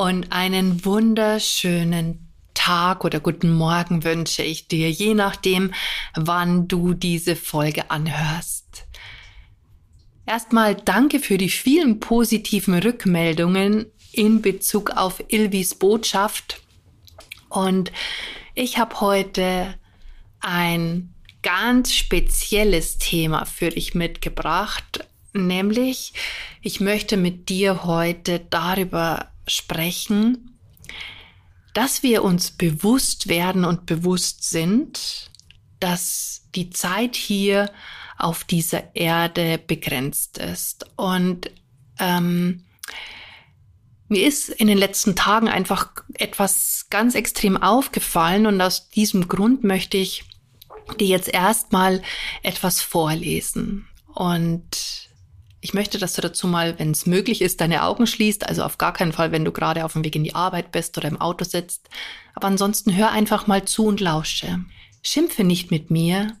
und einen wunderschönen Tag oder guten Morgen wünsche ich dir, je nachdem, wann du diese Folge anhörst. Erstmal danke für die vielen positiven Rückmeldungen in Bezug auf Ilvis Botschaft. Und ich habe heute ein ganz spezielles Thema für dich mitgebracht, nämlich ich möchte mit dir heute darüber sprechen, dass wir uns bewusst werden und bewusst sind, dass die Zeit hier auf dieser Erde begrenzt ist. Und ähm, mir ist in den letzten Tagen einfach etwas ganz extrem aufgefallen und aus diesem Grund möchte ich dir jetzt erstmal etwas vorlesen. Und ich möchte, dass du dazu mal, wenn es möglich ist, deine Augen schließt. Also auf gar keinen Fall, wenn du gerade auf dem Weg in die Arbeit bist oder im Auto sitzt. Aber ansonsten hör einfach mal zu und lausche. Schimpfe nicht mit mir,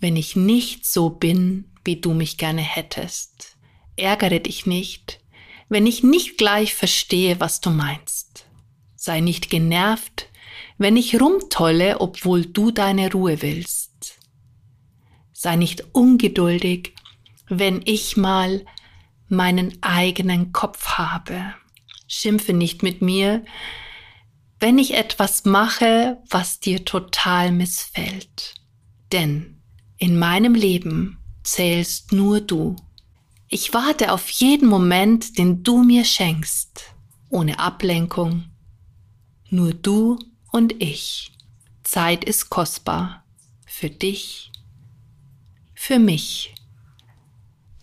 wenn ich nicht so bin, wie du mich gerne hättest. Ärgere dich nicht, wenn ich nicht gleich verstehe, was du meinst. Sei nicht genervt, wenn ich rumtolle, obwohl du deine Ruhe willst. Sei nicht ungeduldig, wenn ich mal meinen eigenen Kopf habe. Schimpfe nicht mit mir, wenn ich etwas mache, was dir total missfällt. Denn in meinem Leben zählst nur du. Ich warte auf jeden Moment, den du mir schenkst, ohne Ablenkung. Nur du und ich. Zeit ist kostbar. Für dich, für mich.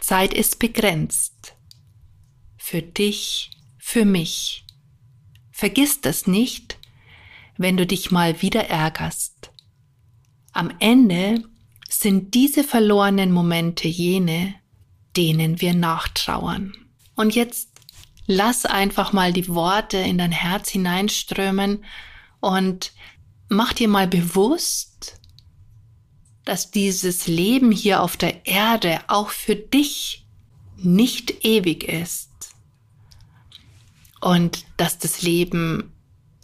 Zeit ist begrenzt. Für dich, für mich. Vergiss das nicht, wenn du dich mal wieder ärgerst. Am Ende sind diese verlorenen Momente jene, denen wir nachtrauern. Und jetzt lass einfach mal die Worte in dein Herz hineinströmen und mach dir mal bewusst, dass dieses Leben hier auf der Erde auch für dich nicht ewig ist. Und dass das Leben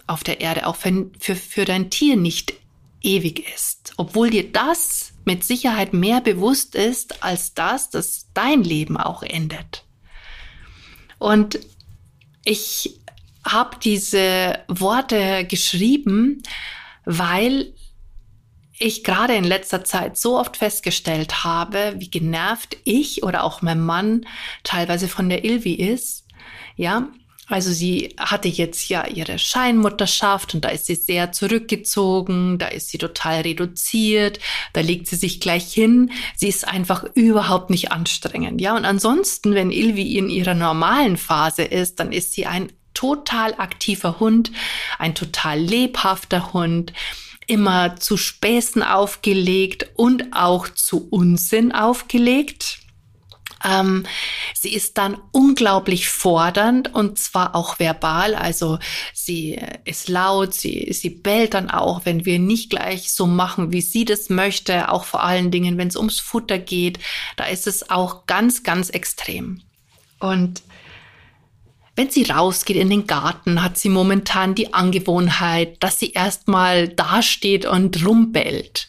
auf der Erde auch für, für, für dein Tier nicht ewig ist. Obwohl dir das mit Sicherheit mehr bewusst ist als das, dass dein Leben auch endet. Und ich habe diese Worte geschrieben, weil ich gerade in letzter Zeit so oft festgestellt habe, wie genervt ich oder auch mein Mann teilweise von der Ilvi ist. Ja, also sie hatte jetzt ja ihre Scheinmutterschaft und da ist sie sehr zurückgezogen, da ist sie total reduziert, da legt sie sich gleich hin. Sie ist einfach überhaupt nicht anstrengend. Ja, und ansonsten, wenn Ilvi in ihrer normalen Phase ist, dann ist sie ein total aktiver Hund, ein total lebhafter Hund immer zu Späßen aufgelegt und auch zu Unsinn aufgelegt. Ähm, sie ist dann unglaublich fordernd und zwar auch verbal. Also sie ist laut, sie, sie bellt dann auch, wenn wir nicht gleich so machen, wie sie das möchte. Auch vor allen Dingen, wenn es ums Futter geht, da ist es auch ganz, ganz extrem. Und wenn sie rausgeht in den Garten, hat sie momentan die Angewohnheit, dass sie erstmal dasteht und rumbellt.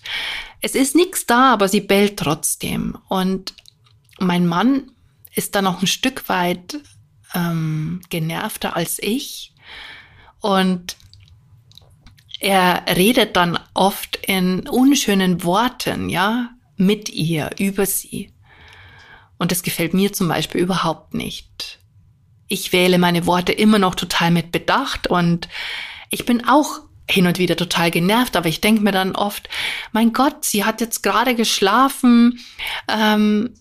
Es ist nichts da, aber sie bellt trotzdem. Und mein Mann ist da noch ein Stück weit ähm, genervter als ich. Und er redet dann oft in unschönen Worten, ja, mit ihr, über sie. Und das gefällt mir zum Beispiel überhaupt nicht ich wähle meine Worte immer noch total mit Bedacht und ich bin auch hin und wieder total genervt, aber ich denke mir dann oft, mein Gott, sie hat jetzt gerade geschlafen, ähm,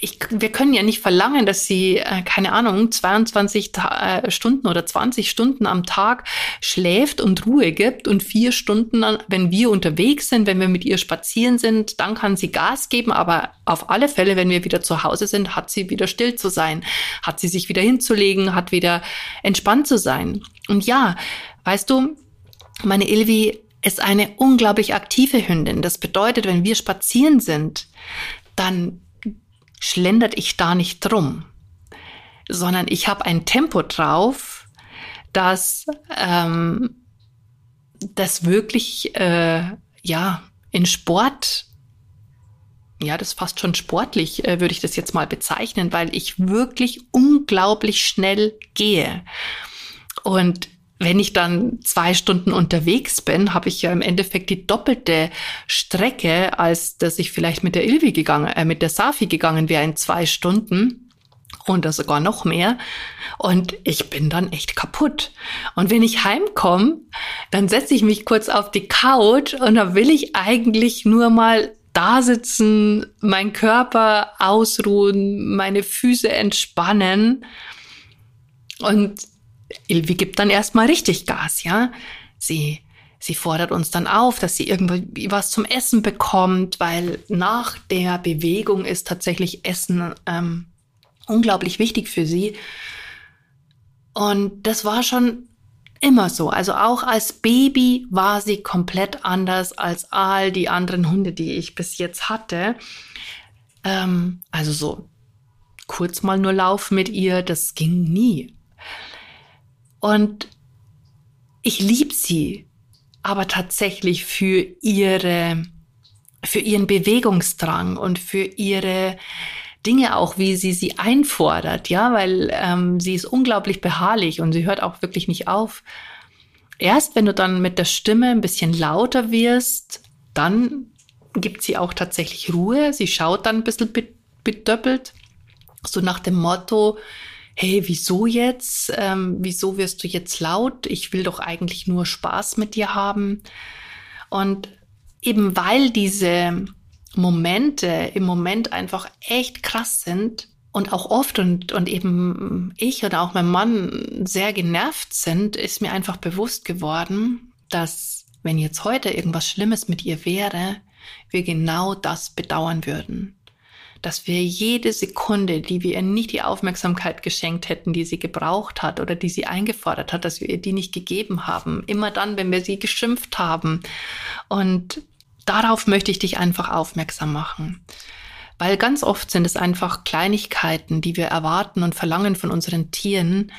ich, wir können ja nicht verlangen, dass sie, äh, keine Ahnung, 22 Ta äh, Stunden oder 20 Stunden am Tag schläft und Ruhe gibt und vier Stunden, wenn wir unterwegs sind, wenn wir mit ihr spazieren sind, dann kann sie Gas geben. Aber auf alle Fälle, wenn wir wieder zu Hause sind, hat sie wieder still zu sein, hat sie sich wieder hinzulegen, hat wieder entspannt zu sein. Und ja, weißt du, meine Ilvi ist eine unglaublich aktive Hündin. Das bedeutet, wenn wir spazieren sind, dann schlendert ich da nicht drum, sondern ich habe ein Tempo drauf, das, ähm, das wirklich, äh, ja, in Sport, ja, das ist fast schon sportlich, äh, würde ich das jetzt mal bezeichnen, weil ich wirklich unglaublich schnell gehe. Und wenn ich dann zwei Stunden unterwegs bin, habe ich ja im Endeffekt die doppelte Strecke, als dass ich vielleicht mit der Ilvi gegangen, äh, mit der Safi gegangen wäre in zwei Stunden und sogar noch mehr. Und ich bin dann echt kaputt. Und wenn ich heimkomme, dann setze ich mich kurz auf die Couch und da will ich eigentlich nur mal da sitzen, mein Körper ausruhen, meine Füße entspannen. Und Ilvi gibt dann erstmal richtig Gas, ja. Sie, sie fordert uns dann auf, dass sie irgendwie was zum Essen bekommt, weil nach der Bewegung ist tatsächlich Essen ähm, unglaublich wichtig für sie. Und das war schon immer so. Also auch als Baby war sie komplett anders als all die anderen Hunde, die ich bis jetzt hatte. Ähm, also so kurz mal nur laufen mit ihr, das ging nie. Und ich liebe sie, aber tatsächlich für ihre, für ihren Bewegungsdrang und für ihre Dinge auch, wie sie sie einfordert, ja, weil ähm, sie ist unglaublich beharrlich und sie hört auch wirklich nicht auf. Erst wenn du dann mit der Stimme ein bisschen lauter wirst, dann gibt sie auch tatsächlich Ruhe. Sie schaut dann ein bisschen bedöppelt, so nach dem Motto, hey, wieso jetzt? Ähm, wieso wirst du jetzt laut? Ich will doch eigentlich nur Spaß mit dir haben. Und eben weil diese Momente im Moment einfach echt krass sind und auch oft und, und eben ich oder auch mein Mann sehr genervt sind, ist mir einfach bewusst geworden, dass wenn jetzt heute irgendwas Schlimmes mit ihr wäre, wir genau das bedauern würden dass wir jede Sekunde, die wir ihr nicht die Aufmerksamkeit geschenkt hätten, die sie gebraucht hat oder die sie eingefordert hat, dass wir ihr die nicht gegeben haben. Immer dann, wenn wir sie geschimpft haben. Und darauf möchte ich dich einfach aufmerksam machen. Weil ganz oft sind es einfach Kleinigkeiten, die wir erwarten und verlangen von unseren Tieren,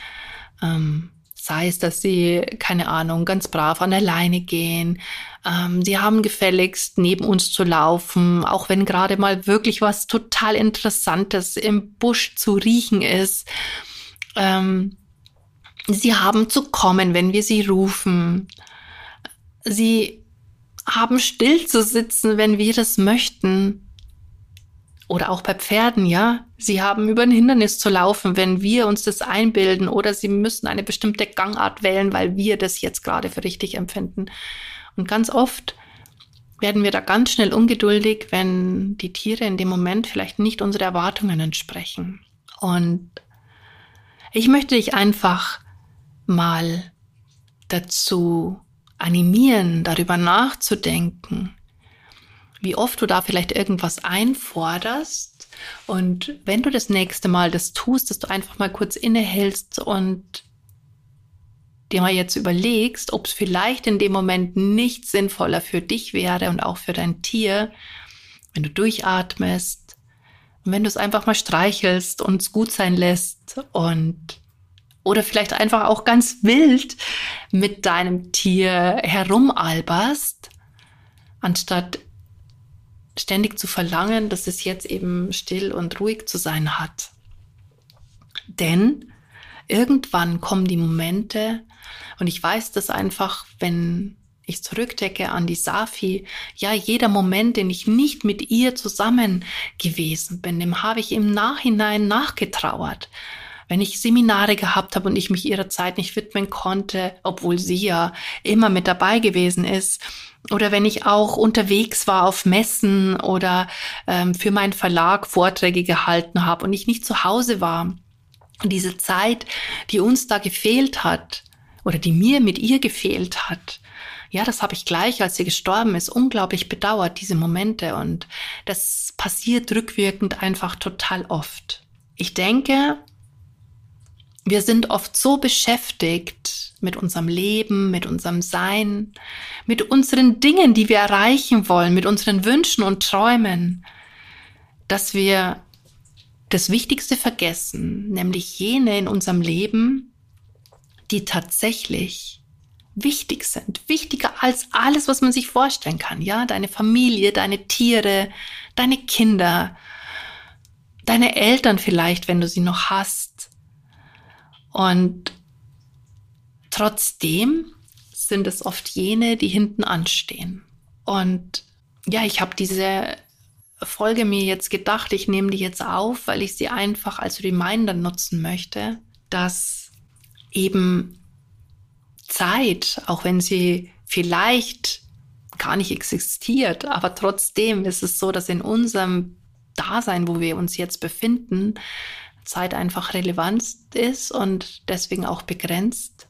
ähm, Sei es, dass sie, keine Ahnung, ganz brav an der Leine gehen. Ähm, sie haben gefälligst, neben uns zu laufen, auch wenn gerade mal wirklich was total Interessantes im Busch zu riechen ist. Ähm, sie haben zu kommen, wenn wir sie rufen. Sie haben still zu sitzen, wenn wir das möchten. Oder auch bei Pferden, ja. Sie haben über ein Hindernis zu laufen, wenn wir uns das einbilden. Oder sie müssen eine bestimmte Gangart wählen, weil wir das jetzt gerade für richtig empfinden. Und ganz oft werden wir da ganz schnell ungeduldig, wenn die Tiere in dem Moment vielleicht nicht unsere Erwartungen entsprechen. Und ich möchte dich einfach mal dazu animieren, darüber nachzudenken, wie oft du da vielleicht irgendwas einforderst. Und wenn du das nächste Mal das tust, dass du einfach mal kurz innehältst und dir mal jetzt überlegst, ob es vielleicht in dem Moment nicht sinnvoller für dich wäre und auch für dein Tier, wenn du durchatmest und wenn du es einfach mal streichelst und es gut sein lässt und oder vielleicht einfach auch ganz wild mit deinem Tier herumalberst, anstatt ständig zu verlangen, dass es jetzt eben still und ruhig zu sein hat. Denn irgendwann kommen die Momente, und ich weiß das einfach, wenn ich zurückdecke an die Safi, ja, jeder Moment, den ich nicht mit ihr zusammen gewesen bin, dem habe ich im Nachhinein nachgetrauert. wenn ich Seminare gehabt habe und ich mich ihrer Zeit nicht widmen konnte, obwohl sie ja immer mit dabei gewesen ist, oder wenn ich auch unterwegs war auf Messen oder ähm, für meinen Verlag Vorträge gehalten habe und ich nicht zu Hause war. Diese Zeit, die uns da gefehlt hat oder die mir mit ihr gefehlt hat, ja, das habe ich gleich, als sie gestorben ist, unglaublich bedauert, diese Momente. Und das passiert rückwirkend einfach total oft. Ich denke, wir sind oft so beschäftigt mit unserem Leben, mit unserem Sein, mit unseren Dingen, die wir erreichen wollen, mit unseren Wünschen und Träumen, dass wir das Wichtigste vergessen, nämlich jene in unserem Leben, die tatsächlich wichtig sind, wichtiger als alles, was man sich vorstellen kann. Ja, deine Familie, deine Tiere, deine Kinder, deine Eltern vielleicht, wenn du sie noch hast. Und trotzdem sind es oft jene, die hinten anstehen. Und ja, ich habe diese Folge mir jetzt gedacht, ich nehme die jetzt auf, weil ich sie einfach als Reminder nutzen möchte, dass eben Zeit, auch wenn sie vielleicht gar nicht existiert, aber trotzdem ist es so, dass in unserem Dasein, wo wir uns jetzt befinden, Zeit einfach relevant ist und deswegen auch begrenzt.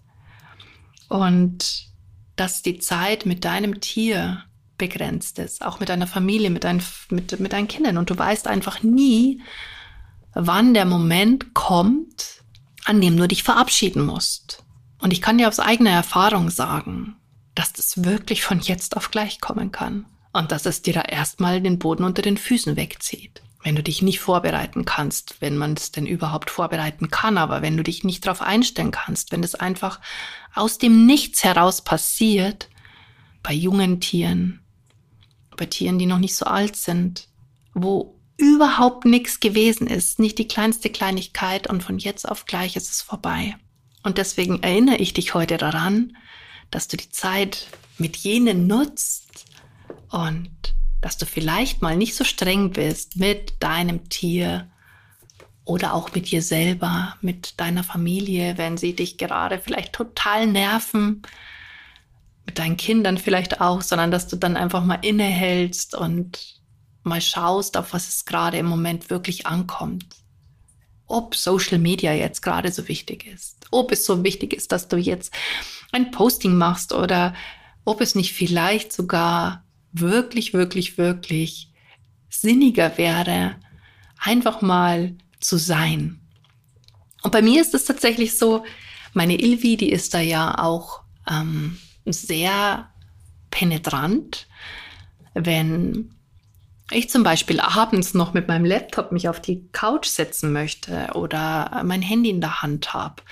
Und dass die Zeit mit deinem Tier begrenzt ist, auch mit deiner Familie, mit, dein, mit, mit deinen Kindern. Und du weißt einfach nie, wann der Moment kommt, an dem du dich verabschieden musst. Und ich kann dir aus eigener Erfahrung sagen, dass das wirklich von jetzt auf gleich kommen kann. Und dass es dir da erstmal den Boden unter den Füßen wegzieht. Wenn du dich nicht vorbereiten kannst, wenn man es denn überhaupt vorbereiten kann, aber wenn du dich nicht darauf einstellen kannst, wenn es einfach aus dem Nichts heraus passiert, bei jungen Tieren, bei Tieren, die noch nicht so alt sind, wo überhaupt nichts gewesen ist, nicht die kleinste Kleinigkeit und von jetzt auf gleich ist es vorbei. Und deswegen erinnere ich dich heute daran, dass du die Zeit mit jenen nutzt und dass du vielleicht mal nicht so streng bist mit deinem Tier oder auch mit dir selber, mit deiner Familie, wenn sie dich gerade vielleicht total nerven, mit deinen Kindern vielleicht auch, sondern dass du dann einfach mal innehältst und mal schaust, auf was es gerade im Moment wirklich ankommt. Ob Social Media jetzt gerade so wichtig ist, ob es so wichtig ist, dass du jetzt ein Posting machst oder ob es nicht vielleicht sogar wirklich, wirklich, wirklich sinniger wäre, einfach mal zu sein. Und bei mir ist es tatsächlich so, meine Ilvi, die ist da ja auch ähm, sehr penetrant, wenn ich zum Beispiel abends noch mit meinem Laptop mich auf die Couch setzen möchte oder mein Handy in der Hand habe,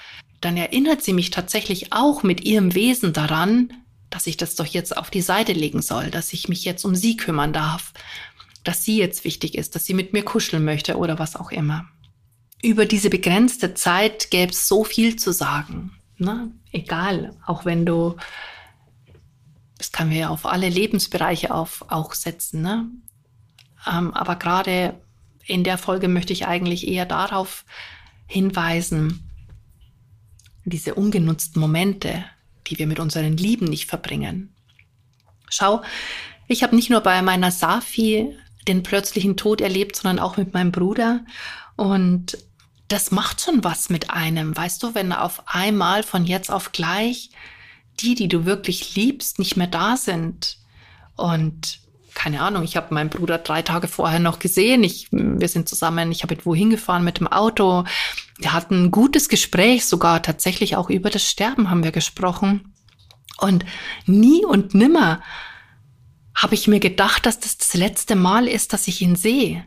dann erinnert sie mich tatsächlich auch mit ihrem Wesen daran, dass ich das doch jetzt auf die Seite legen soll, dass ich mich jetzt um sie kümmern darf, dass sie jetzt wichtig ist, dass sie mit mir kuscheln möchte oder was auch immer. Über diese begrenzte Zeit gäbe es so viel zu sagen. Ne? Egal, auch wenn du, das kann wir ja auf alle Lebensbereiche auf, auch setzen, ne? Ähm, aber gerade in der Folge möchte ich eigentlich eher darauf hinweisen, diese ungenutzten Momente, die wir mit unseren Lieben nicht verbringen. Schau, ich habe nicht nur bei meiner Safi den plötzlichen Tod erlebt, sondern auch mit meinem Bruder. Und das macht schon was mit einem, weißt du, wenn auf einmal von jetzt auf gleich die, die du wirklich liebst, nicht mehr da sind. Und keine Ahnung, ich habe meinen Bruder drei Tage vorher noch gesehen. Ich, wir sind zusammen, ich habe wohin gefahren mit dem Auto. Wir hatten ein gutes Gespräch, sogar tatsächlich auch über das Sterben haben wir gesprochen. Und nie und nimmer habe ich mir gedacht, dass das das letzte Mal ist, dass ich ihn sehe.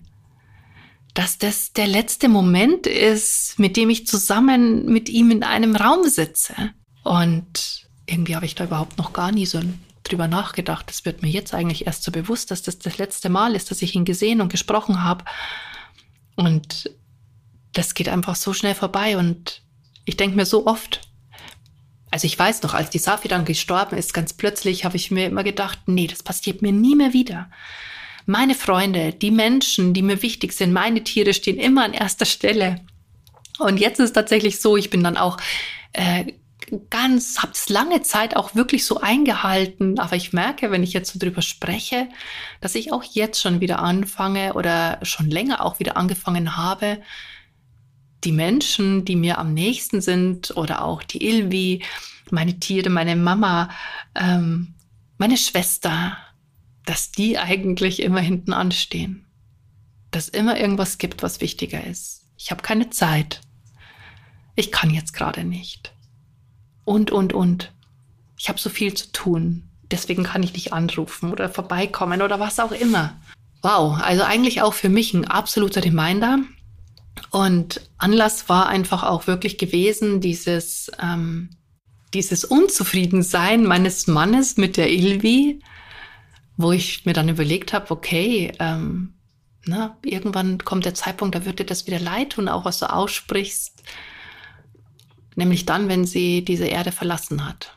Dass das der letzte Moment ist, mit dem ich zusammen mit ihm in einem Raum sitze. Und irgendwie habe ich da überhaupt noch gar nie so drüber nachgedacht. Das wird mir jetzt eigentlich erst so bewusst, dass das das letzte Mal ist, dass ich ihn gesehen und gesprochen habe. Und das geht einfach so schnell vorbei. Und ich denke mir so oft, also ich weiß noch, als die Safi dann gestorben ist, ganz plötzlich habe ich mir immer gedacht, nee, das passiert mir nie mehr wieder. Meine Freunde, die Menschen, die mir wichtig sind, meine Tiere stehen immer an erster Stelle. Und jetzt ist es tatsächlich so, ich bin dann auch äh, ganz, habe es lange Zeit auch wirklich so eingehalten, aber ich merke, wenn ich jetzt so drüber spreche, dass ich auch jetzt schon wieder anfange oder schon länger auch wieder angefangen habe, die Menschen, die mir am nächsten sind oder auch die Ilvi, meine Tiere, meine Mama, ähm, meine Schwester, dass die eigentlich immer hinten anstehen. Dass immer irgendwas gibt, was wichtiger ist. Ich habe keine Zeit. Ich kann jetzt gerade nicht und, und, und. Ich habe so viel zu tun. Deswegen kann ich nicht anrufen oder vorbeikommen oder was auch immer. Wow, also eigentlich auch für mich ein absoluter Reminder. Und Anlass war einfach auch wirklich gewesen, dieses, ähm, dieses Unzufriedensein meines Mannes mit der Ilvi, wo ich mir dann überlegt habe, okay, ähm, na, irgendwann kommt der Zeitpunkt, da wird dir das wieder leid tun, auch was du aussprichst nämlich dann, wenn sie diese Erde verlassen hat.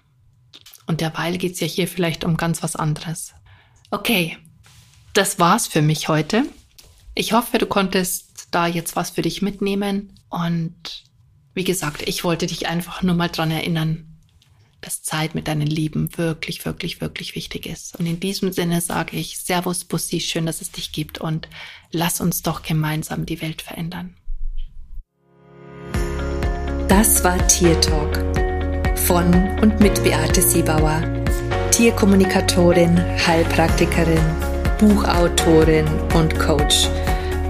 Und derweil geht es ja hier vielleicht um ganz was anderes. Okay, das war's für mich heute. Ich hoffe, du konntest da jetzt was für dich mitnehmen. Und wie gesagt, ich wollte dich einfach nur mal dran erinnern, dass Zeit mit deinen Lieben wirklich, wirklich, wirklich wichtig ist. Und in diesem Sinne sage ich Servus, Bussi, schön, dass es dich gibt und lass uns doch gemeinsam die Welt verändern. Das war Tier Talk von und mit Beate Siebauer, Tierkommunikatorin, Heilpraktikerin, Buchautorin und Coach.